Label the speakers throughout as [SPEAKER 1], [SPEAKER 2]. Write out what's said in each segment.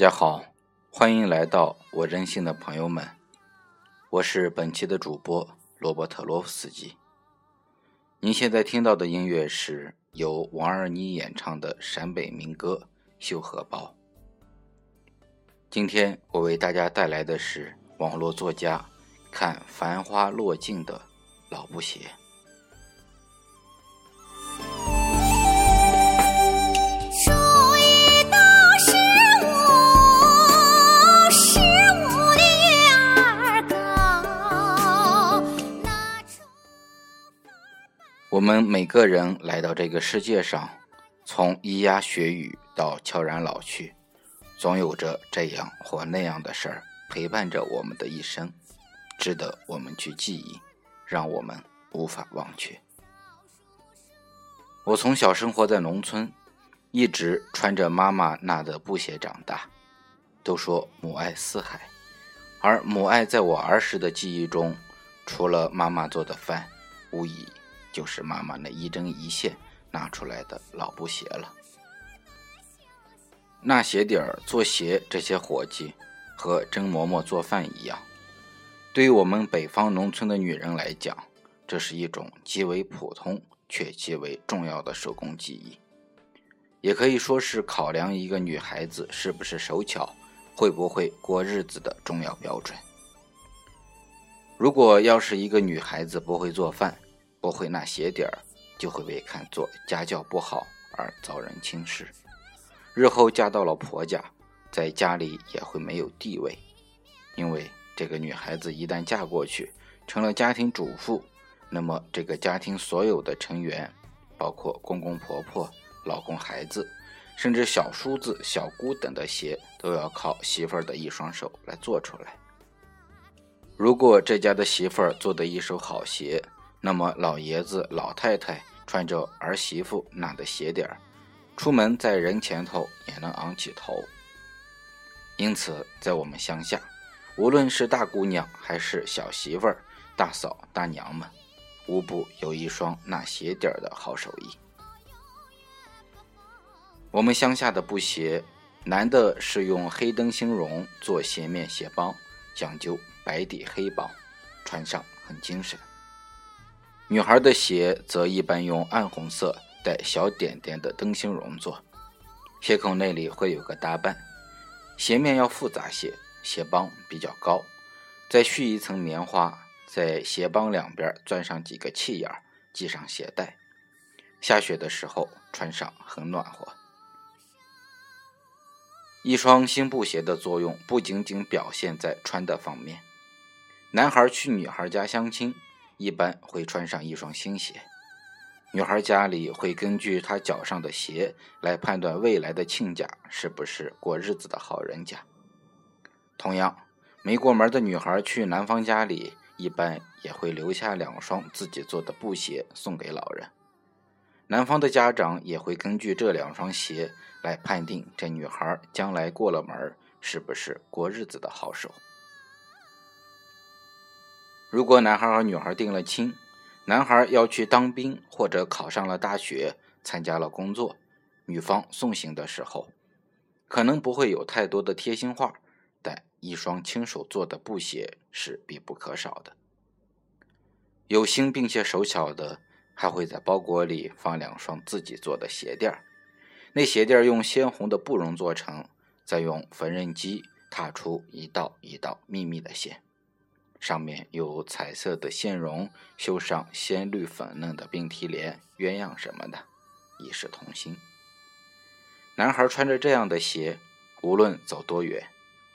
[SPEAKER 1] 大家好，欢迎来到我任性的朋友们，我是本期的主播罗伯特·罗夫斯基。您现在听到的音乐是由王二妮演唱的陕北民歌《绣荷包》。今天我为大家带来的是网络作家看繁花落尽的老布鞋。我们每个人来到这个世界上，从咿呀学语到悄然老去，总有着这样或那样的事儿陪伴着我们的一生，值得我们去记忆，让我们无法忘却。我从小生活在农村，一直穿着妈妈纳的布鞋长大。都说母爱四海，而母爱在我儿时的记忆中，除了妈妈做的饭，无疑。就是妈妈那一针一线拿出来的老布鞋了。纳鞋底儿做鞋这些活计，和蒸馍馍做饭一样，对于我们北方农村的女人来讲，这是一种极为普通却极为重要的手工技艺，也可以说是考量一个女孩子是不是手巧、会不会过日子的重要标准。如果要是一个女孩子不会做饭，不会纳鞋底儿，就会被看作家教不好而遭人轻视。日后嫁到了婆家，在家里也会没有地位，因为这个女孩子一旦嫁过去，成了家庭主妇，那么这个家庭所有的成员，包括公公婆婆、老公、孩子，甚至小叔子、小姑等的鞋，都要靠媳妇儿的一双手来做出来。如果这家的媳妇儿做的一手好鞋，那么，老爷子、老太太穿着儿媳妇纳的鞋底儿，出门在人前头也能昂起头。因此，在我们乡下，无论是大姑娘还是小媳妇儿、大嫂、大娘们，无不有一双纳鞋底儿的好手艺。我们乡下的布鞋，男的是用黑灯芯绒做鞋面鞋帮，讲究白底黑帮，穿上很精神。女孩的鞋则一般用暗红色带小点点的灯芯绒做，鞋口那里会有个搭绊，鞋面要复杂些，鞋帮比较高，再续一层棉花，在鞋帮两边钻上几个气眼，系上鞋带，下雪的时候穿上很暖和。一双新布鞋的作用不仅仅表现在穿的方面，男孩去女孩家相亲。一般会穿上一双新鞋，女孩家里会根据她脚上的鞋来判断未来的亲家是不是过日子的好人家。同样，没过门的女孩去男方家里，一般也会留下两双自己做的布鞋送给老人。男方的家长也会根据这两双鞋来判定这女孩将来过了门是不是过日子的好手。如果男孩和女孩定了亲，男孩要去当兵或者考上了大学，参加了工作，女方送行的时候，可能不会有太多的贴心话，但一双亲手做的布鞋是必不可少的。有心并且手巧的，还会在包裹里放两双自己做的鞋垫儿，那鞋垫儿用鲜红的布绒做成，再用缝纫机踏出一道一道密密的线。上面有彩色的线绒，绣上鲜绿粉嫩的并蒂莲、鸳鸯什么的，一视同心。男孩穿着这样的鞋，无论走多远，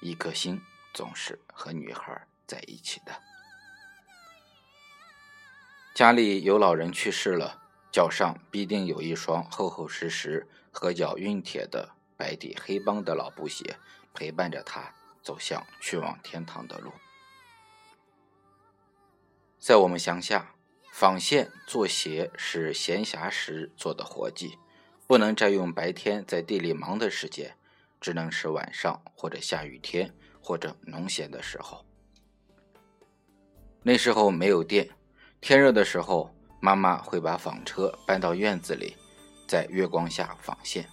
[SPEAKER 1] 一颗心总是和女孩在一起的。家里有老人去世了，脚上必定有一双厚厚实实、合脚熨帖的白底黑帮的老布鞋，陪伴着他走向去往天堂的路。在我们乡下，纺线做鞋是闲暇时做的活计，不能占用白天在地里忙的时间，只能是晚上或者下雨天或者农闲的时候。那时候没有电，天热的时候，妈妈会把纺车搬到院子里，在月光下纺线。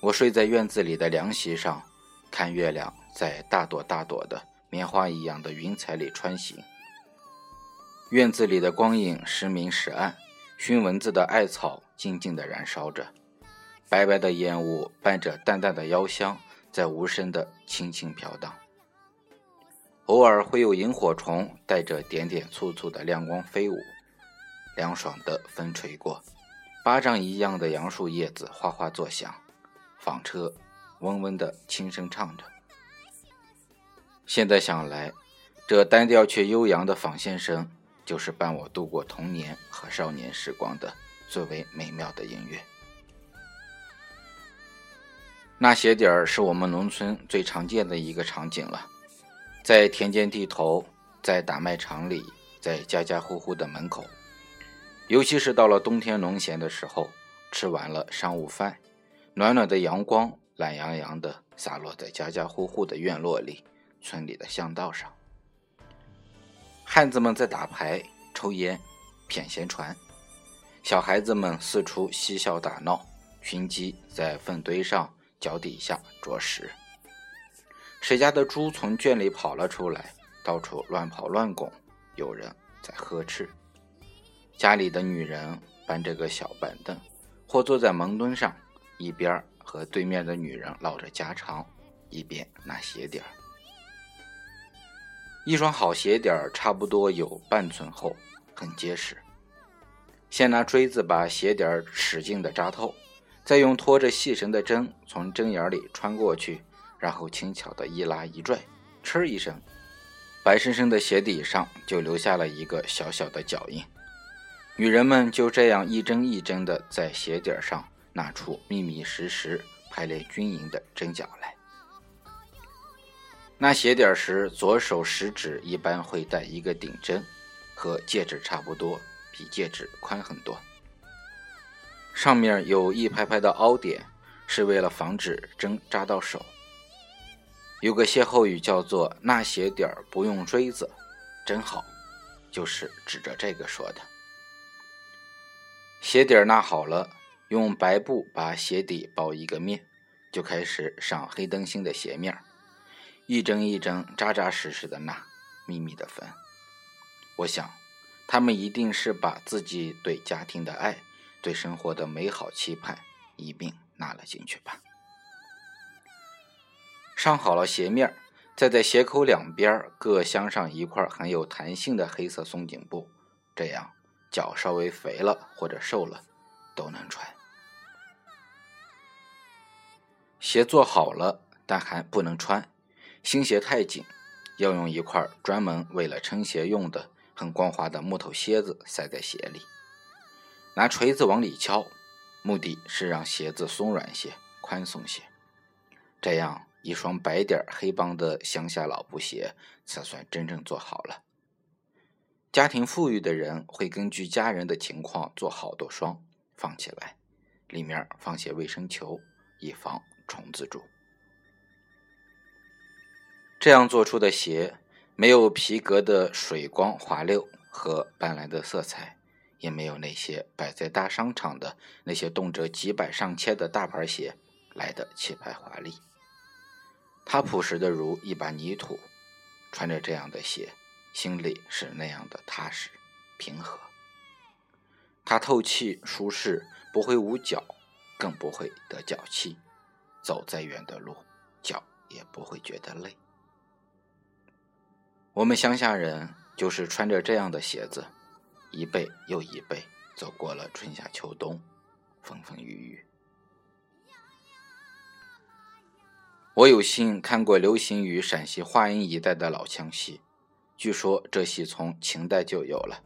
[SPEAKER 1] 我睡在院子里的凉席上，看月亮在大朵大朵的棉花一样的云彩里穿行。院子里的光影时明时暗，熏蚊子的艾草静静地燃烧着，白白的烟雾伴着淡淡的妖香，在无声的轻轻飘荡。偶尔会有萤火虫带着点点簇簇的亮光飞舞，凉爽的风吹过，巴掌一样的杨树叶子哗哗作响，纺车嗡嗡的轻声唱着。现在想来，这单调却悠扬的纺线声，就是伴我度过童年和少年时光的最为美妙的音乐。那鞋底儿是我们农村最常见的一个场景了。在田间地头，在打麦场里，在家家户户的门口，尤其是到了冬天农闲的时候，吃完了上午饭，暖暖的阳光懒洋洋的洒落在家家户户的院落里、村里的巷道上。汉子们在打牌、抽烟、谝闲传，小孩子们四处嬉笑打闹，群鸡在粪堆上、脚底下啄食。谁家的猪从圈里跑了出来，到处乱跑乱拱，有人在呵斥。家里的女人搬着个小板凳，或坐在门墩上，一边和对面的女人唠着家常，一边拿鞋底儿。一双好鞋底儿差不多有半寸厚，很结实。先拿锥子把鞋底儿使劲的扎透，再用拖着细绳的针从针眼里穿过去。然后轻巧的一拉一拽，嗤一声，白生生的鞋底上就留下了一个小小的脚印。女人们就这样一针一针的在鞋底上拿出密密实实、排列均匀的针脚来。那鞋底时，左手食指一般会带一个顶针，和戒指差不多，比戒指宽很多。上面有一排排的凹点，是为了防止针扎到手。有个歇后语叫做“纳鞋底不用锥子，真好”，就是指着这个说的。鞋底纳好了，用白布把鞋底包一个面，就开始上黑灯芯的鞋面，一针一针扎扎实实的纳，密密的缝。我想，他们一定是把自己对家庭的爱、对生活的美好期盼一并纳了进去吧。上好了鞋面，再在鞋口两边各镶上一块很有弹性的黑色松紧布，这样脚稍微肥了或者瘦了都能穿。鞋做好了，但还不能穿。新鞋太紧，要用一块专门为了撑鞋用的很光滑的木头楔子塞在鞋里，拿锤子往里敲，目的是让鞋子松软些、宽松些，这样。一双白点黑帮的乡下老布鞋才算真正做好了。家庭富裕的人会根据家人的情况做好多双放起来，里面放些卫生球，以防虫子蛀。这样做出的鞋没有皮革的水光滑溜和斑斓的色彩，也没有那些摆在大商场的那些动辄几百上千的大牌鞋来的气派华丽。它朴实的如一把泥土，穿着这样的鞋，心里是那样的踏实平和。它透气舒适，不会捂脚，更不会得脚气。走再远的路，脚也不会觉得累。我们乡下人就是穿着这样的鞋子，一辈又一辈走过了春夏秋冬，风风雨雨。我有幸看过流行于陕西华阴一带的老腔戏，据说这戏从秦代就有了，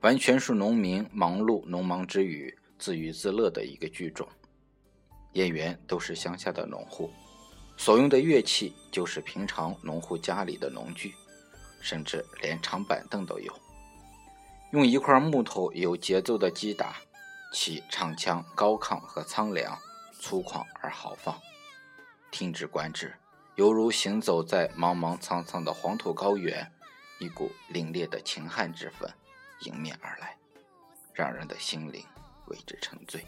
[SPEAKER 1] 完全是农民忙碌农忙之余自娱自乐的一个剧种。演员都是乡下的农户，所用的乐器就是平常农户家里的农具，甚至连长板凳都有。用一块木头有节奏的击打，其唱腔高亢和苍凉，粗犷而豪放。听之观之，犹如行走在茫茫苍苍的黄土高原，一股凛冽的秦汉之风迎面而来，让人的心灵为之沉醉。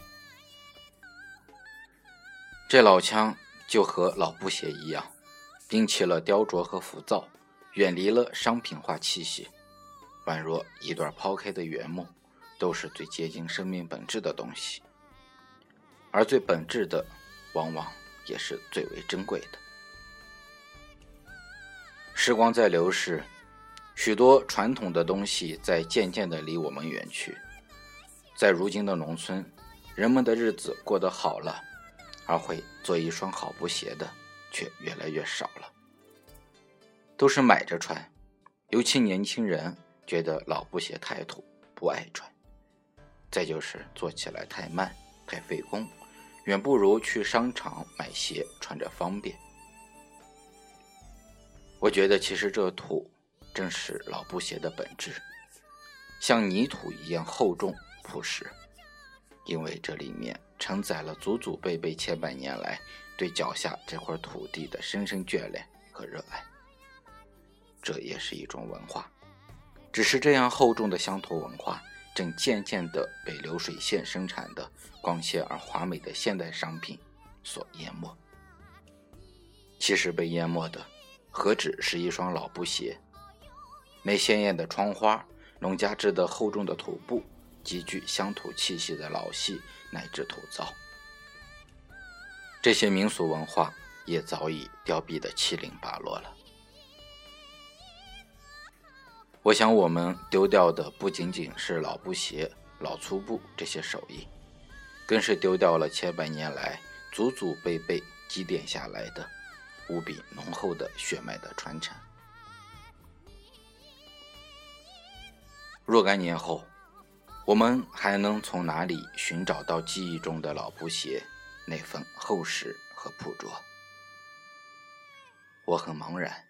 [SPEAKER 1] 这老腔就和老布鞋一样，摒弃了雕琢和浮躁，远离了商品化气息，宛若一段抛开的原木，都是最接近生命本质的东西。而最本质的，往往也是最为珍贵的。时光在流逝，许多传统的东西在渐渐的离我们远去。在如今的农村，人们的日子过得好了，而会做一双好布鞋的却越来越少了，都是买着穿。尤其年轻人觉得老布鞋太土，不爱穿。再就是做起来太慢，太费工，远不如去商场买鞋穿着方便。我觉得，其实这土正是老布鞋的本质，像泥土一样厚重朴实，因为这里面承载了祖祖辈辈千百年来对脚下这块土地的深深眷恋和热爱。这也是一种文化，只是这样厚重的乡土文化，正渐渐地被流水线生产的光鲜而华美的现代商品所淹没。其实被淹没的。何止是一双老布鞋？那鲜艳的窗花，农家织的厚重的土布，极具乡土气息的老戏，乃至土灶，这些民俗文化也早已凋敝的七零八落了。我想，我们丢掉的不仅仅是老布鞋、老粗布这些手艺，更是丢掉了千百年来祖祖辈辈积淀下来的。无比浓厚的血脉的传承。若干年后，我们还能从哪里寻找到记忆中的老布鞋那份厚实和朴拙？我很茫然，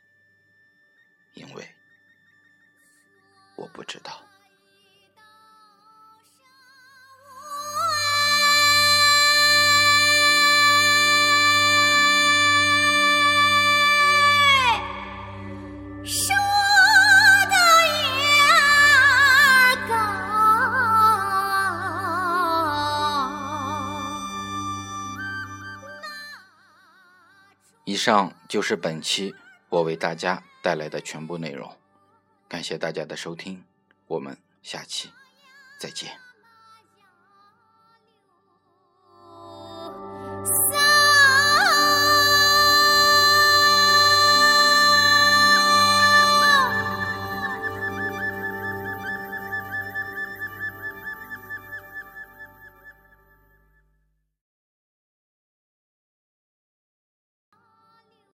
[SPEAKER 1] 因为我不知道。以上就是本期我为大家带来的全部内容，感谢大家的收听，我们下期再见。